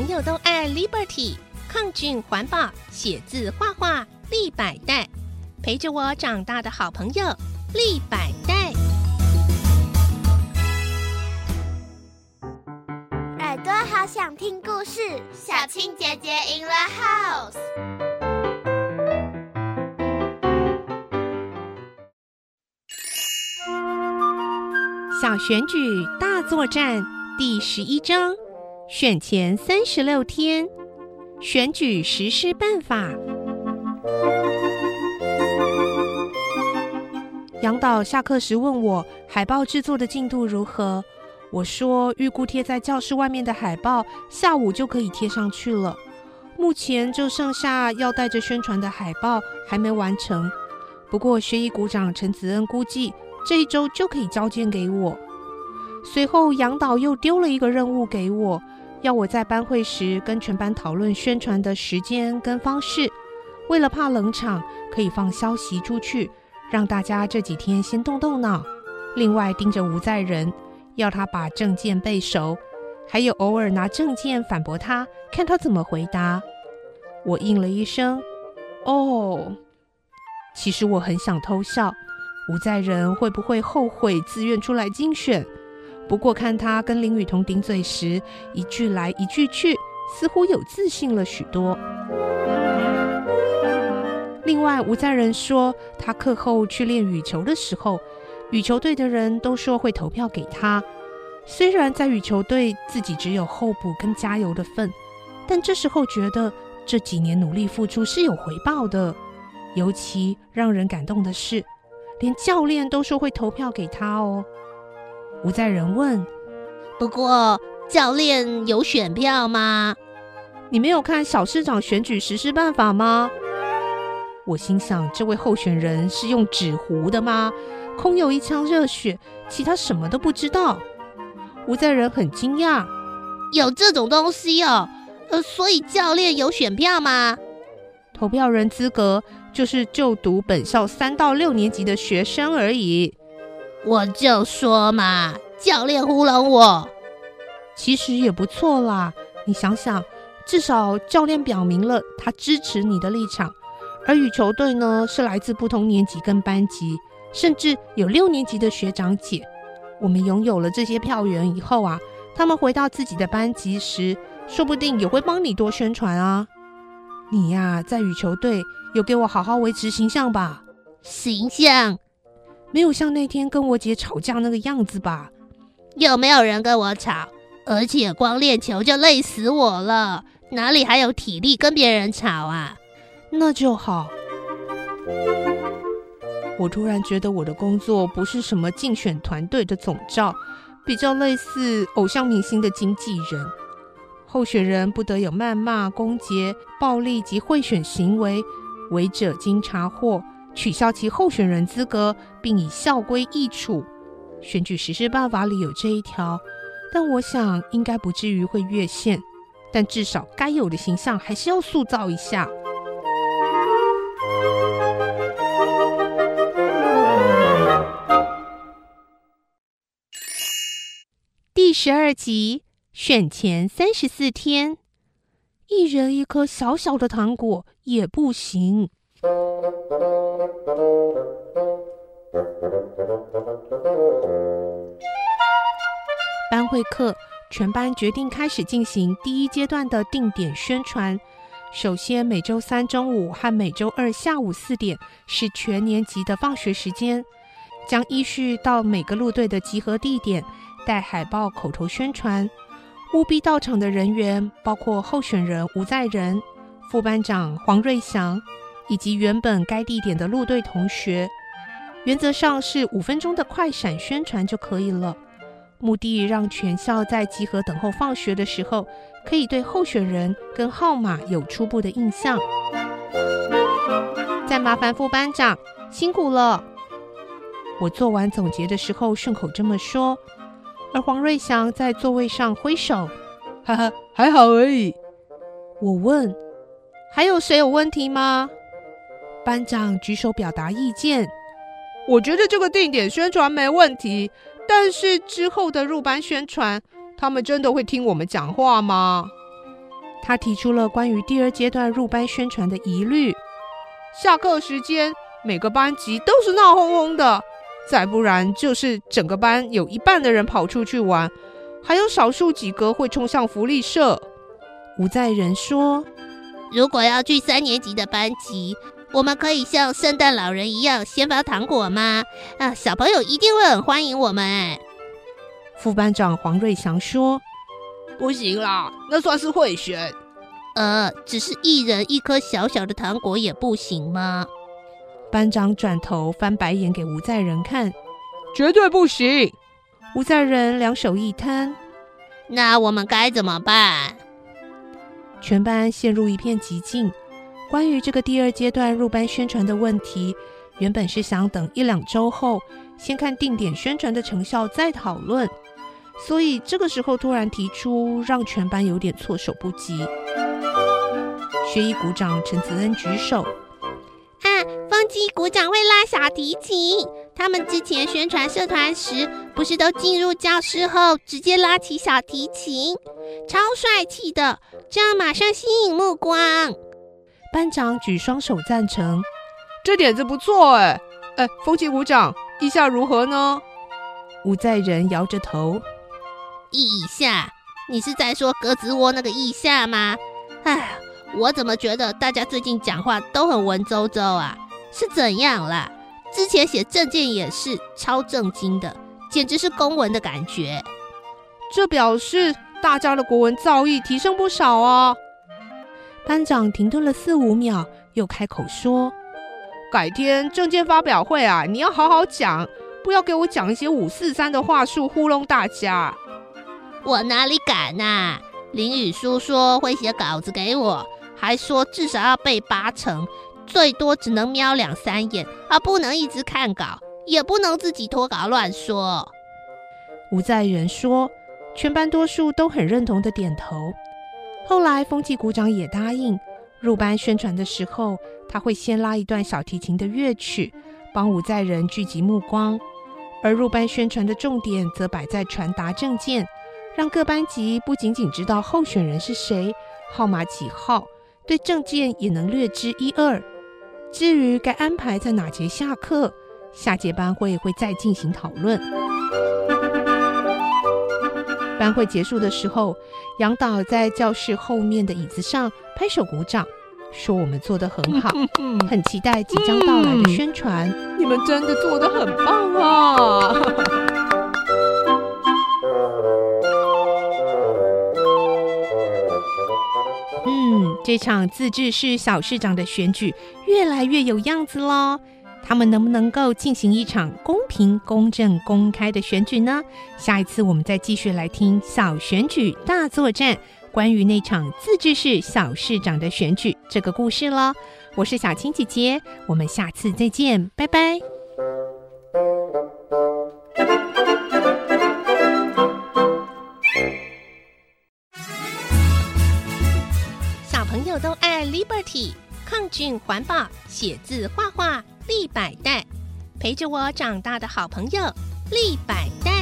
朋友都爱 Liberty，抗菌环保，写字画画立百代，陪着我长大的好朋友立百代。耳朵好想听故事，小青姐姐 in the house。小选举大作战第十一章。选前三十六天，选举实施办法。杨导下课时问我海报制作的进度如何，我说预估贴在教室外面的海报下午就可以贴上去了，目前就剩下要带着宣传的海报还没完成。不过学艺股长陈子恩估计这一周就可以交件给我。随后杨导又丢了一个任务给我。要我在班会时跟全班讨论宣传的时间跟方式，为了怕冷场，可以放消息出去，让大家这几天先动动脑。另外盯着吴在仁，要他把证件背熟，还有偶尔拿证件反驳他，看他怎么回答。我应了一声“哦”，其实我很想偷笑，吴在仁会不会后悔自愿出来竞选？不过看他跟林雨桐顶嘴时，一句来一句去，似乎有自信了许多。另外，吴在仁说，他课后去练羽球的时候，羽球队的人都说会投票给他。虽然在羽球队自己只有候补跟加油的份，但这时候觉得这几年努力付出是有回报的。尤其让人感动的是，连教练都说会投票给他哦。吴在仁问：“不过教练有选票吗？你没有看小市长选举实施办法吗？”我心想：这位候选人是用纸糊的吗？空有一腔热血，其他什么都不知道。吴在仁很惊讶：“有这种东西哦？呃，所以教练有选票吗？投票人资格就是就读本校三到六年级的学生而已。”我就说嘛，教练糊弄我，其实也不错啦。你想想，至少教练表明了他支持你的立场，而羽球队呢是来自不同年级跟班级，甚至有六年级的学长姐。我们拥有了这些票源以后啊，他们回到自己的班级时，说不定也会帮你多宣传啊。你呀，在羽球队有给我好好维持形象吧？形象。没有像那天跟我姐吵架那个样子吧？有没有人跟我吵？而且光练球就累死我了，哪里还有体力跟别人吵啊？那就好。我突然觉得我的工作不是什么竞选团队的总召，比较类似偶像明星的经纪人。候选人不得有谩骂、攻击、暴力及贿选行为，违者经查获。取消其候选人资格，并以校规易处。选举实施办法里有这一条，但我想应该不至于会越线。但至少该有的形象还是要塑造一下。第十二集选前三十四天，一人一颗小小的糖果也不行。会课，全班决定开始进行第一阶段的定点宣传。首先，每周三中午和每周二下午四点是全年级的放学时间，将依序到每个路队的集合地点带海报口头宣传。务必到场的人员包括候选人吴在仁、副班长黄瑞祥。以及原本该地点的路队同学，原则上是五分钟的快闪宣传就可以了。目的让全校在集合等候放学的时候，可以对候选人跟号码有初步的印象。再麻烦副班长辛苦了。我做完总结的时候顺口这么说，而黄瑞祥在座位上挥手，哈哈，还好而已。我问，还有谁有问题吗？班长举手表达意见，我觉得这个定点宣传没问题，但是之后的入班宣传，他们真的会听我们讲话吗？他提出了关于第二阶段入班宣传的疑虑：下课时间，每个班级都是闹哄哄的；再不然就是整个班有一半的人跑出去玩，还有少数几个会冲向福利社。吴在仁说：“如果要去三年级的班级，我们可以像圣诞老人一样先发糖果吗？啊，小朋友一定会很欢迎我们。”副班长黄瑞祥说。不行啦，那算是贿选。呃，只是一人一颗小小的糖果也不行吗？班长转头翻白眼给吴在仁看，绝对不行。吴在仁两手一摊，那我们该怎么办？全班陷入一片寂静。关于这个第二阶段入班宣传的问题，原本是想等一两周后，先看定点宣传的成效再讨论。所以这个时候突然提出，让全班有点措手不及。学艺鼓掌，陈子恩举手。啊，风纪鼓掌会拉小提琴。他们之前宣传社团时，不是都进入教室后直接拉起小提琴，超帅气的，这样马上吸引目光。班长举双手赞成，这点子不错哎。哎，风纪鼓掌，意下如何呢？吴在仁摇着头。意下，你是在说鸽子窝那个意下吗？哎，我怎么觉得大家最近讲话都很文绉绉啊？是怎样啦？之前写证件也是超正经的，简直是公文的感觉。这表示大家的国文造诣提升不少啊！班长停顿了四五秒，又开口说：“改天证件发表会啊，你要好好讲，不要给我讲一些五四三的话术糊弄大家。”我哪里敢呐！林雨书说会写稿子给我，还说至少要背八成，最多只能瞄两三眼，而不能一直看稿，也不能自己脱稿乱说。吴在仁说，全班多数都很认同的点头。后来风纪股长也答应，入班宣传的时候，他会先拉一段小提琴的乐曲，帮五在人聚集目光，而入班宣传的重点则摆在传达证件。让各班级不仅仅知道候选人是谁，号码几号，对证件也能略知一二。至于该安排在哪节下课，下节班会会再进行讨论。班会结束的时候，杨导在教室后面的椅子上拍手鼓掌，说：“我们做的很好，很期待即将到来的宣传。你们真的做的很棒啊！” 嗯这场自治市小市长的选举越来越有样子喽，他们能不能够进行一场公听、公正、公开的选举呢？下一次我们再继续来听小选举大作战，关于那场自治市小市长的选举这个故事喽。我是小青姐姐，我们下次再见，拜拜。小朋友都爱 Liberty，抗菌环保，写字画画立百代，陪着我长大的好朋友立百代。